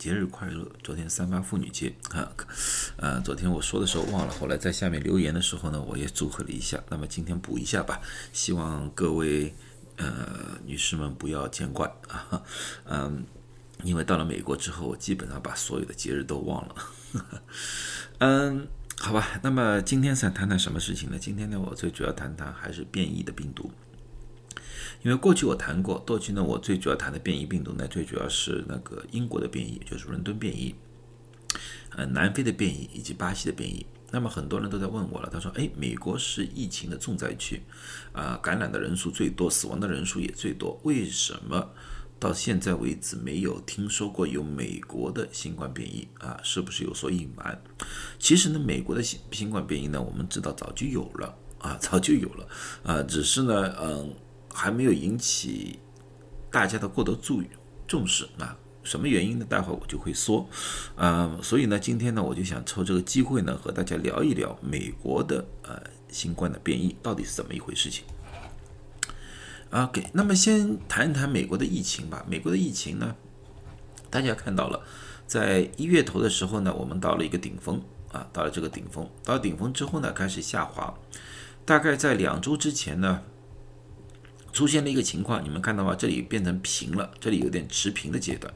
节日快乐！昨天三八妇女节啊，呃，昨天我说的时候忘了，后来在下面留言的时候呢，我也祝贺了一下。那么今天补一下吧，希望各位呃女士们不要见怪啊，嗯，因为到了美国之后，我基本上把所有的节日都忘了。嗯，好吧，那么今天想谈谈什么事情呢？今天呢，我最主要谈谈还是变异的病毒。因为过去我谈过，过去呢，我最主要谈的变异病毒呢，最主要是那个英国的变异，就是伦敦变异，呃，南非的变异以及巴西的变异。那么很多人都在问我了，他说：“哎，美国是疫情的重灾区，啊，感染的人数最多，死亡的人数也最多，为什么到现在为止没有听说过有美国的新冠变异啊？是不是有所隐瞒？其实呢，美国的新新冠变异呢，我们知道早就有了啊，早就有了啊，只是呢，嗯。”还没有引起大家的过多注重视啊？什么原因呢？待会儿我就会说。嗯，所以呢，今天呢，我就想抽这个机会呢，和大家聊一聊美国的呃新冠的变异到底是怎么一回事情。OK，那么先谈一谈美国的疫情吧。美国的疫情呢，大家看到了，在一月头的时候呢，我们到了一个顶峰啊，到了这个顶峰。到顶峰之后呢，开始下滑。大概在两周之前呢。出现了一个情况，你们看到吗？这里变成平了，这里有点持平的阶段。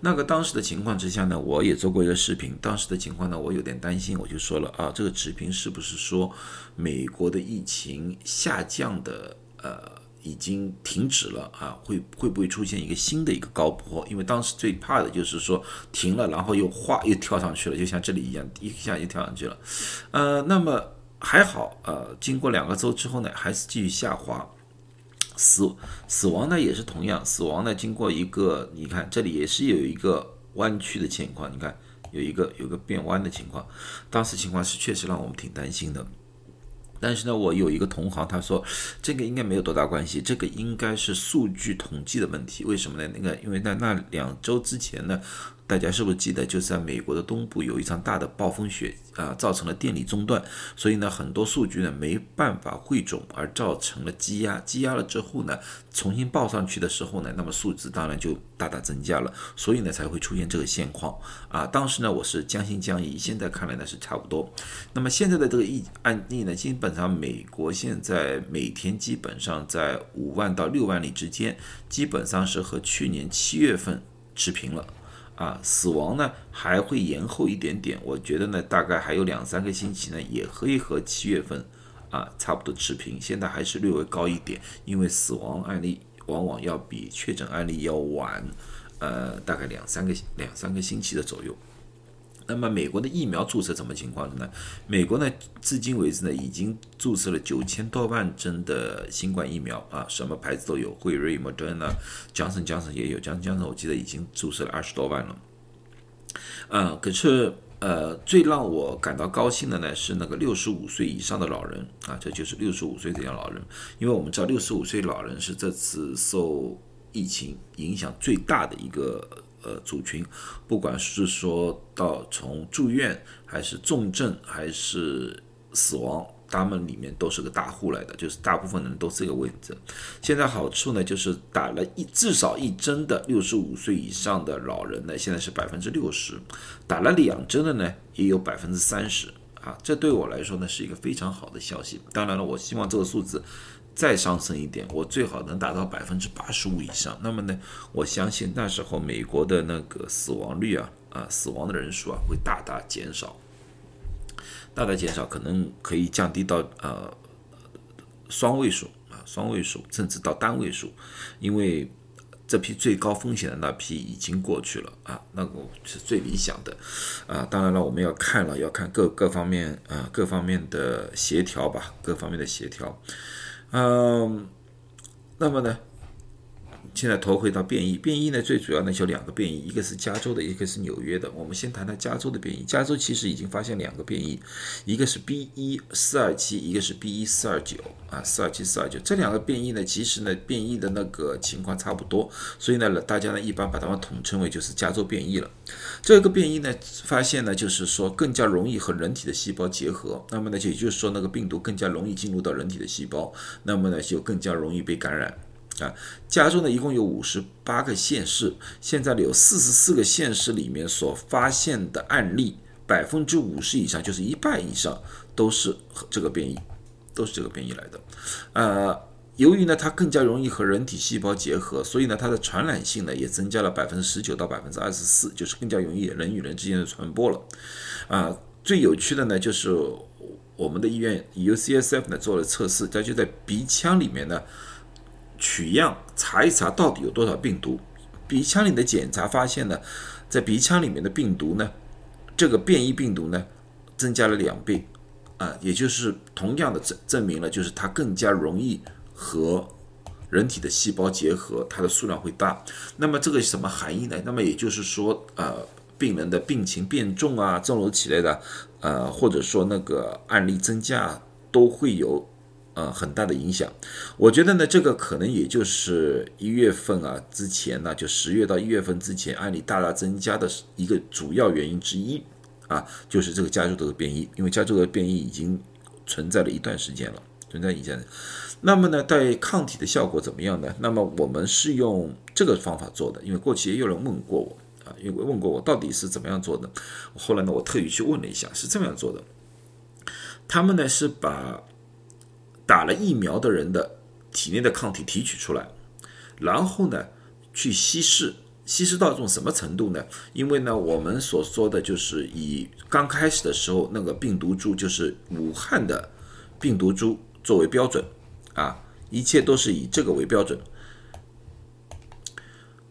那个当时的情况之下呢，我也做过一个视频。当时的情况呢，我有点担心，我就说了啊，这个持平是不是说美国的疫情下降的呃已经停止了啊？会会不会出现一个新的一个高坡？因为当时最怕的就是说停了，然后又哗又跳上去了，就像这里一样，一下就跳上去了。呃，那么还好，呃，经过两个周之后呢，还是继续下滑。死死亡呢也是同样，死亡呢经过一个，你看这里也是有一个弯曲的情况，你看有一个有个变弯的情况，当时情况是确实让我们挺担心的。但是呢，我有一个同行他说这个应该没有多大关系，这个应该是数据统计的问题。为什么呢？那个因为在那两周之前呢。大家是不是记得，就是在美国的东部有一场大的暴风雪啊，造成了电力中断，所以呢，很多数据呢没办法汇总，而造成了积压。积压了之后呢，重新报上去的时候呢，那么数字当然就大大增加了，所以呢才会出现这个现况啊。当时呢我是将信将疑，现在看来呢是差不多。那么现在的这个疫案例呢，基本上美国现在每天基本上在五万到六万里之间，基本上是和去年七月份持平了。啊，死亡呢还会延后一点点，我觉得呢大概还有两三个星期呢，也可以和七月份啊差不多持平。现在还是略微高一点，因为死亡案例往往要比确诊案例要晚，呃，大概两三个两三个星期的左右。那么美国的疫苗注册怎么情况呢？美国呢，至今为止呢，已经注册了九千多万针的新冠疫苗啊，什么牌子都有，辉瑞、莫德纳、江森、江森也有，江江森我记得已经注射了二十多万了。嗯，可是呃，最让我感到高兴的呢，是那个六十五岁以上的老人啊，这就是六十五岁这样老人，因为我们知道六十五岁老人是这次受疫情影响最大的一个。呃，族群，不管是说到从住院还是重症还是死亡，他们里面都是个大户来的，就是大部分人都是这个位置。现在好处呢，就是打了一至少一针的六十五岁以上的老人呢，现在是百分之六十，打了两针的呢，也有百分之三十啊。这对我来说呢，是一个非常好的消息。当然了，我希望这个数字。再上升一点，我最好能达到百分之八十五以上。那么呢，我相信那时候美国的那个死亡率啊，啊，死亡的人数啊，会大大减少，大大减少，可能可以降低到呃双位数啊，双位数，甚至到单位数，因为这批最高风险的那批已经过去了啊，那个是最理想的啊。当然了，我们要看了，要看各各方面啊，各方面的协调吧，各方面的协调。嗯，那么呢？现在头回到变异，变异呢最主要呢就两个变异，一个是加州的，一个是纽约的。我们先谈谈加州的变异。加州其实已经发现两个变异，一个是 B 一四二七，一个是 B 一四二九啊，四二七四二九这两个变异呢，其实呢变异的那个情况差不多，所以呢大家呢一般把它们统称为就是加州变异了。这个变异呢发现呢就是说更加容易和人体的细胞结合，那么呢也就是说那个病毒更加容易进入到人体的细胞，那么呢就更加容易被感染。啊，加州呢一共有五十八个县市，现在有四十四个县市里面所发现的案例，百分之五十以上，就是一半以上都是和这个变异，都是这个变异来的。呃，由于呢它更加容易和人体细胞结合，所以呢它的传染性呢也增加了百分之十九到百分之二十四，就是更加容易人与人之间的传播了。啊，最有趣的呢就是我们的医院 UCSF 呢做了测试，它就在鼻腔里面呢。取样查一查到底有多少病毒，鼻腔里的检查发现呢，在鼻腔里面的病毒呢，这个变异病毒呢增加了两倍，啊，也就是同样的证证明了，就是它更加容易和人体的细胞结合，它的数量会大。那么这个什么含义呢？那么也就是说，呃，病人的病情变重啊，诸如此类的，呃，或者说那个案例增加都会有。呃，很大的影响。我觉得呢，这个可能也就是一月份啊之前呢，就十月到一月份之前案例大大增加的一个主要原因之一啊，就是这个加州的变异。因为加州的变异已经存在了一段时间了，存在一段。那么呢，对抗体的效果怎么样呢？那么我们是用这个方法做的，因为过去也有人问过我啊，因为问过我到底是怎么样做的。后来呢，我特意去问了一下，是这么样做的。他们呢是把打了疫苗的人的体内的抗体提取出来，然后呢，去稀释，稀释到一种什么程度呢？因为呢，我们所说的就是以刚开始的时候那个病毒株，就是武汉的病毒株作为标准啊，一切都是以这个为标准，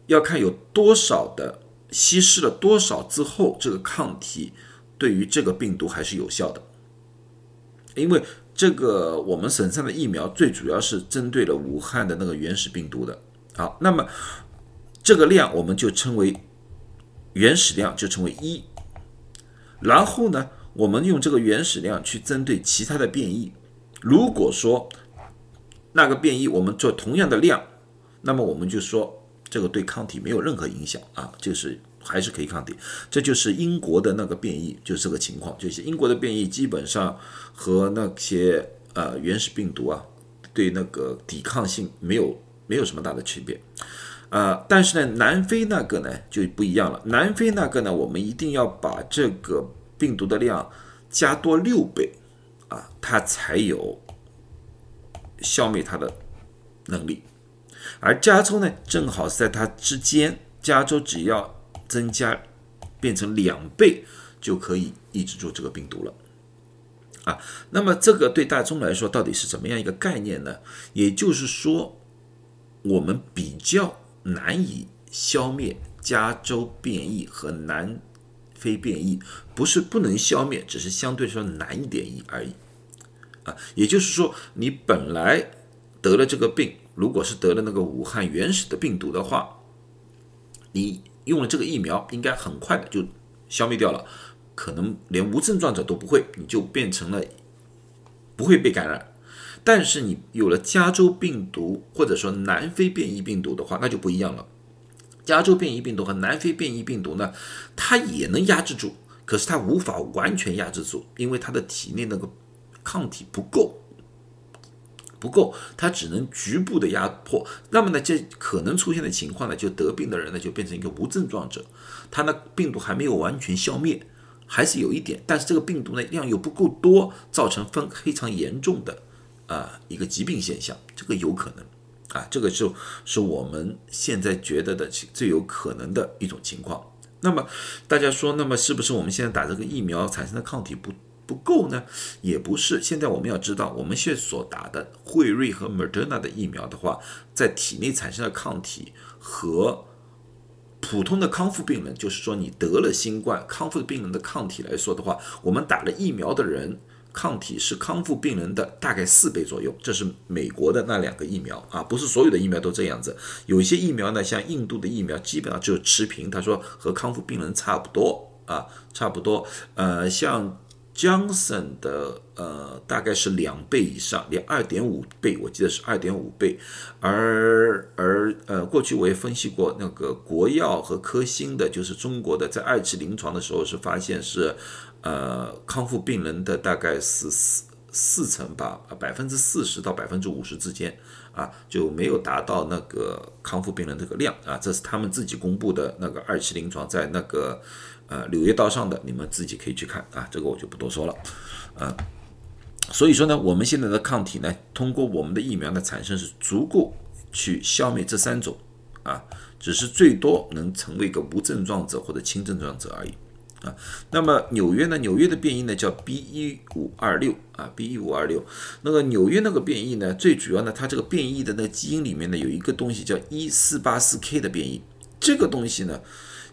要看有多少的稀释了多少之后，这个抗体对于这个病毒还是有效的，因为。这个我们省上的疫苗最主要是针对了武汉的那个原始病毒的。好，那么这个量我们就称为原始量，就称为一。然后呢，我们用这个原始量去针对其他的变异。如果说那个变异我们做同样的量，那么我们就说这个对抗体没有任何影响啊，就是。还是可以抗体，这就是英国的那个变异，就是这个情况。就是英国的变异基本上和那些呃原始病毒啊，对那个抵抗性没有没有什么大的区别。呃，但是呢，南非那个呢就不一样了。南非那个呢，我们一定要把这个病毒的量加多六倍啊，它才有消灭它的能力。而加州呢，正好是在它之间，加州只要。增加变成两倍就可以抑制住这个病毒了啊！那么这个对大众来说到底是怎么样一个概念呢？也就是说，我们比较难以消灭加州变异和南非变异，不是不能消灭，只是相对说难一点而已啊！也就是说，你本来得了这个病，如果是得了那个武汉原始的病毒的话，你。用了这个疫苗，应该很快的就消灭掉了，可能连无症状者都不会，你就变成了不会被感染。但是你有了加州病毒或者说南非变异病毒的话，那就不一样了。加州变异病毒和南非变异病毒呢，它也能压制住，可是它无法完全压制住，因为它的体内那个抗体不够。不够，它只能局部的压迫。那么呢，这可能出现的情况呢，就得病的人呢，就变成一个无症状者，他呢病毒还没有完全消灭，还是有一点，但是这个病毒呢量又不够多，造成非非常严重的啊一个疾病现象，这个有可能啊，这个就是我们现在觉得的最有可能的一种情况。那么大家说，那么是不是我们现在打这个疫苗产生的抗体不？不够呢，也不是。现在我们要知道，我们现在所打的辉瑞和 Moderna 的疫苗的话，在体内产生的抗体和普通的康复病人，就是说你得了新冠康复的病人的抗体来说的话，我们打了疫苗的人抗体是康复病人的大概四倍左右。这是美国的那两个疫苗啊，不是所有的疫苗都这样子。有一些疫苗呢，像印度的疫苗，基本上就持平，他说和康复病人差不多啊，差不多。呃，像。Johnson 的呃大概是两倍以上，连二点五倍，我记得是二点五倍。而而呃，过去我也分析过那个国药和科兴的，就是中国的，在二期临床的时候是发现是呃康复病人的大概是四四成吧，百分之四十到百分之五十之间啊，就没有达到那个康复病人这个量啊，这是他们自己公布的那个二期临床，在那个呃《柳叶刀》上的，你们自己可以去看啊，这个我就不多说了，啊，所以说呢，我们现在的抗体呢，通过我们的疫苗的产生是足够去消灭这三种啊，只是最多能成为一个无症状者或者轻症状者而已。啊，那么纽约呢？纽约的变异呢叫 B 一五二六啊，B 一五二六。那个纽约那个变异呢，最主要呢，它这个变异的那基因里面呢有一个东西叫一四八四 K 的变异，这个东西呢。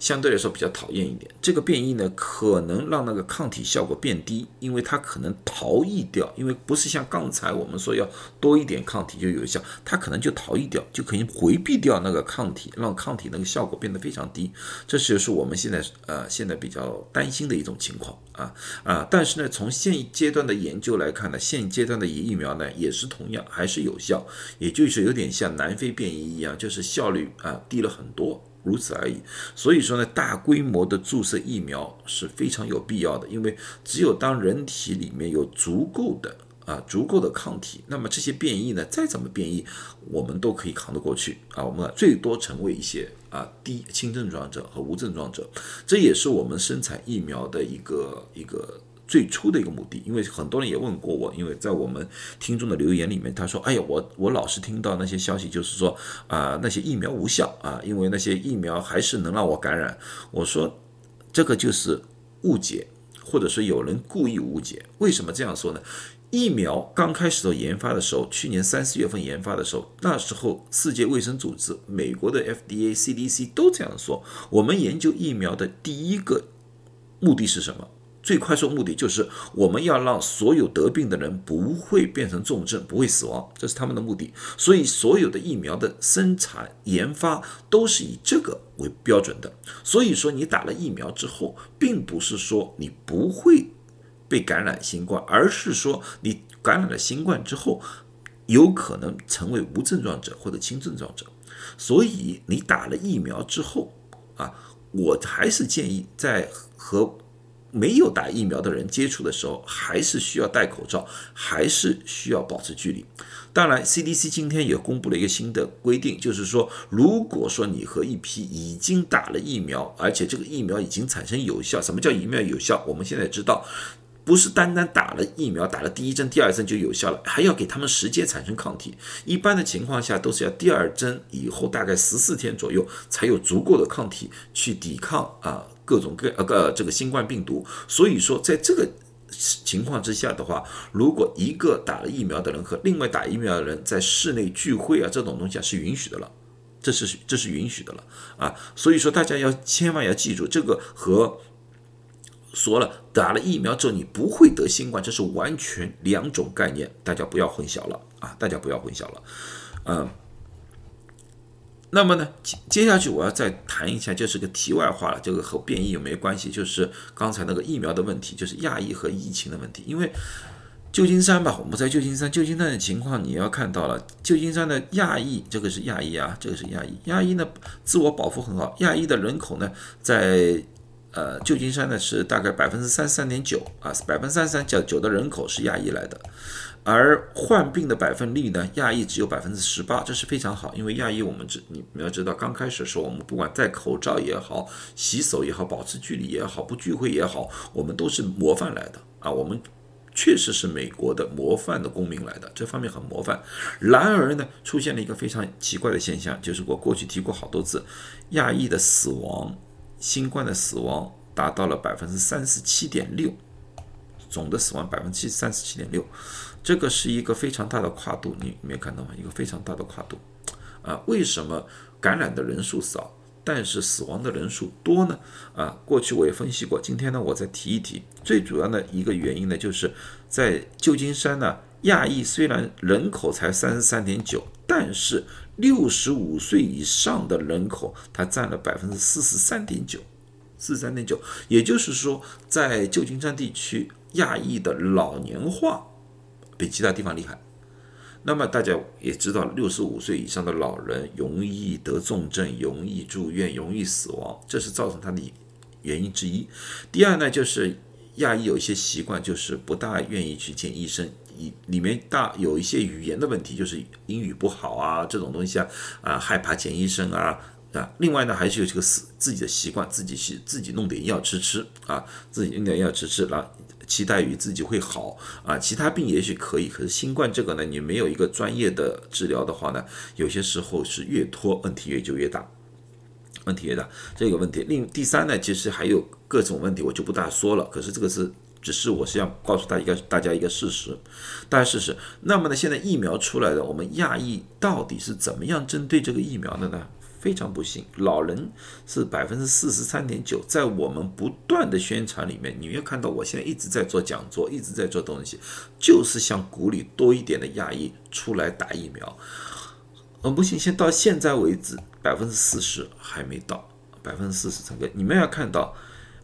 相对来说比较讨厌一点，这个变异呢可能让那个抗体效果变低，因为它可能逃逸掉，因为不是像刚才我们说要多一点抗体就有效，它可能就逃逸掉，就可以回避掉那个抗体，让抗体那个效果变得非常低。这就是我们现在呃现在比较担心的一种情况啊啊！但是呢，从现阶段的研究来看呢，现阶段的疫苗呢也是同样还是有效，也就是有点像南非变异一样，就是效率啊低了很多。如此而已，所以说呢，大规模的注射疫苗是非常有必要的，因为只有当人体里面有足够的啊足够的抗体，那么这些变异呢，再怎么变异，我们都可以扛得过去啊，我们最多成为一些啊低轻症状者和无症状者，这也是我们生产疫苗的一个一个。最初的一个目的，因为很多人也问过我，因为在我们听众的留言里面，他说：“哎呀，我我老是听到那些消息，就是说啊，那些疫苗无效啊，因为那些疫苗还是能让我感染。”我说，这个就是误解，或者说有人故意误解。为什么这样说呢？疫苗刚开始的研发的时候，去年三四月份研发的时候，那时候世界卫生组织、美国的 FDA、CDC 都这样说。我们研究疫苗的第一个目的是什么？最快速目的就是我们要让所有得病的人不会变成重症，不会死亡，这是他们的目的。所以所有的疫苗的生产研发都是以这个为标准的。所以说，你打了疫苗之后，并不是说你不会被感染新冠，而是说你感染了新冠之后，有可能成为无症状者或者轻症状者。所以你打了疫苗之后啊，我还是建议在和没有打疫苗的人接触的时候，还是需要戴口罩，还是需要保持距离。当然，CDC 今天也公布了一个新的规定，就是说，如果说你和一批已经打了疫苗，而且这个疫苗已经产生有效，什么叫疫苗有效？我们现在知道，不是单单打了疫苗，打了第一针、第二针就有效了，还要给他们时间产生抗体。一般的情况下，都是要第二针以后大概十四天左右，才有足够的抗体去抵抗啊。各种各呃这个新冠病毒，所以说在这个情况之下的话，如果一个打了疫苗的人和另外打疫苗的人在室内聚会啊，这种东西啊是允许的了，这是这是允许的了啊，所以说大家要千万要记住，这个和说了打了疫苗之后你不会得新冠，这是完全两种概念，大家不要混淆了啊，大家不要混淆了，嗯。那么呢，接接下去我要再谈一下，就是个题外话了，这个和变异有没有关系？就是刚才那个疫苗的问题，就是亚裔和疫情的问题。因为旧金山吧，我们在旧金山，旧金山的情况你要看到了，旧金山的亚裔，这个是亚裔啊，这个是亚裔，亚裔呢自我保护很好，亚裔的人口呢在呃旧金山呢是大概百分之三十三点九啊，百分之三十三点九的人口是亚裔来的。而患病的百分率呢？亚裔只有百分之十八，这是非常好。因为亚裔，我们知你们要知道，刚开始的时候，我们不管戴口罩也好，洗手也好，保持距离也好，不聚会也好，我们都是模范来的啊！我们确实是美国的模范的公民来的，这方面很模范。然而呢，出现了一个非常奇怪的现象，就是我过去提过好多次，亚裔的死亡，新冠的死亡达到了百分之三十七点六，总的死亡百分之三十七点六。这个是一个非常大的跨度，你没有看到吗？一个非常大的跨度，啊，为什么感染的人数少，但是死亡的人数多呢？啊，过去我也分析过，今天呢，我再提一提，最主要的一个原因呢，就是在旧金山呢，亚裔虽然人口才三十三点九，但是六十五岁以上的人口，它占了百分之四十三点九，四十三点九，也就是说，在旧金山地区，亚裔的老年化。比其他地方厉害，那么大家也知道，六十五岁以上的老人容易得重症，容易住院，容易死亡，这是造成他的原因之一。第二呢，就是亚裔有一些习惯，就是不大愿意去见医生。里里面大有一些语言的问题，就是英语不好啊这种东西啊啊害怕见医生啊啊。另外呢，还是有这个自自己的习惯，自己去自己弄点药吃吃啊，自己弄点药吃吃，然后期待于自己会好啊。其他病也许可以，可是新冠这个呢，你没有一个专业的治疗的话呢，有些时候是越拖问题越就越大。问题越大，这个问题。另第三呢，其实还有各种问题，我就不大说了。可是这个是，只是我是要告诉大家一个大家一个事实，大家事实。那么呢，现在疫苗出来了，我们亚裔到底是怎么样针对这个疫苗的呢？非常不幸，老人是百分之四十三点九，在我们不断的宣传里面，你要看到我现在一直在做讲座，一直在做东西，就是想鼓励多一点的亚裔出来打疫苗。很不幸，现到现在为止，百分之四十还没到，百分之四十整个。你们要看到，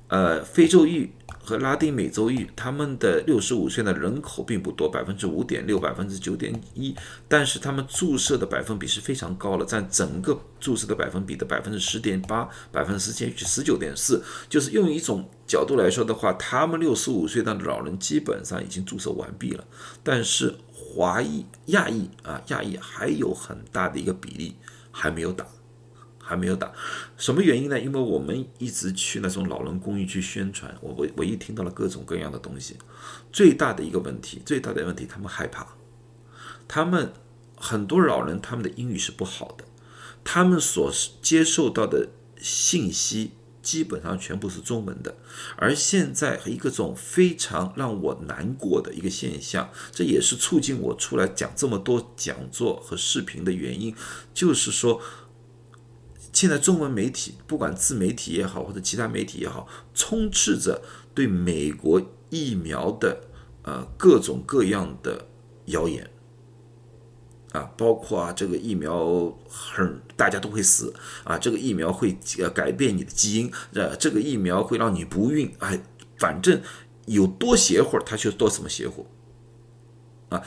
呃，非洲裔和拉丁美洲裔，他们的六十五岁的人口并不多，百分之五点六，百分之九点一，但是他们注射的百分比是非常高了，占整个注射的百分比的百分之十点八，百分之十减去十九点四，就是用一种角度来说的话，他们六十五岁的老人基本上已经注射完毕了，但是。华裔、亚裔啊，亚裔还有很大的一个比例还没有打，还没有打。什么原因呢？因为我们一直去那种老人公寓去宣传，我我我一听到了各种各样的东西。最大的一个问题，最大的问题，他们害怕。他们很多老人，他们的英语是不好的，他们所接受到的信息。基本上全部是中文的，而现在一个种非常让我难过的一个现象，这也是促进我出来讲这么多讲座和视频的原因，就是说，现在中文媒体，不管自媒体也好，或者其他媒体也好，充斥着对美国疫苗的呃各种各样的谣言。啊，包括啊，这个疫苗很大家都会死啊，这个疫苗会呃改变你的基因，呃，这个疫苗会让你不孕，哎，反正有多邪乎，它就多什么邪乎啊。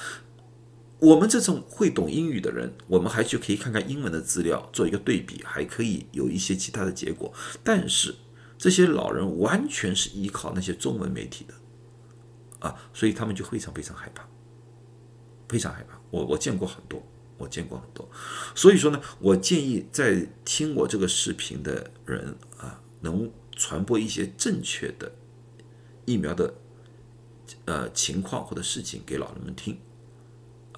我们这种会懂英语的人，我们还去可以看看英文的资料，做一个对比，还可以有一些其他的结果。但是这些老人完全是依靠那些中文媒体的啊，所以他们就非常非常害怕，非常害怕。我我见过很多，我见过很多，所以说呢，我建议在听我这个视频的人啊，能传播一些正确的疫苗的呃情况或者事情给老人们听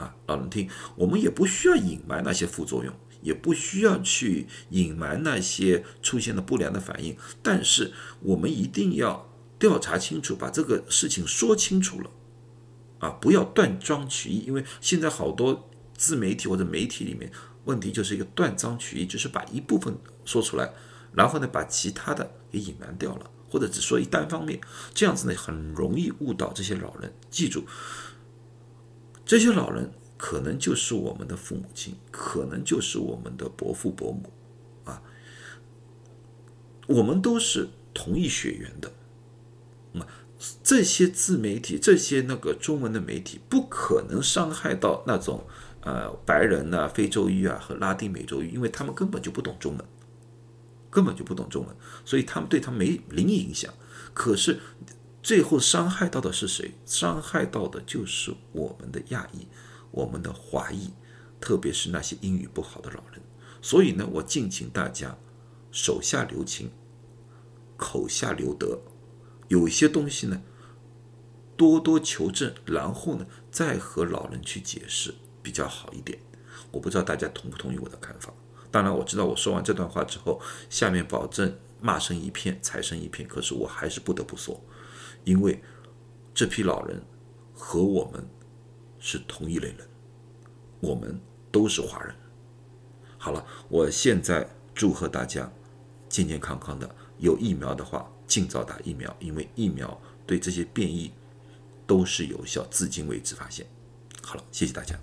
啊，老人听，我们也不需要隐瞒那些副作用，也不需要去隐瞒那些出现的不良的反应，但是我们一定要调查清楚，把这个事情说清楚了。啊，不要断章取义，因为现在好多自媒体或者媒体里面，问题就是一个断章取义，就是把一部分说出来，然后呢，把其他的给隐瞒掉了，或者只说一单方面，这样子呢，很容易误导这些老人。记住，这些老人可能就是我们的父母亲，可能就是我们的伯父伯母，啊，我们都是同一血缘的。那这些自媒体，这些那个中文的媒体，不可能伤害到那种呃白人呐、非洲裔啊和拉丁美洲裔，因为他们根本就不懂中文，根本就不懂中文，所以他们对他没零影响。可是最后伤害到的是谁？伤害到的就是我们的亚裔、我们的华裔，特别是那些英语不好的老人。所以呢，我敬请大家手下留情，口下留德。有一些东西呢，多多求证，然后呢，再和老人去解释比较好一点。我不知道大家同不同意我的看法。当然，我知道我说完这段话之后，下面保证骂声一片，踩声一片。可是我还是不得不说，因为这批老人和我们是同一类人，我们都是华人。好了，我现在祝贺大家健健康康的，有疫苗的话。尽早打疫苗，因为疫苗对这些变异都是有效，至今为止发现。好了，谢谢大家。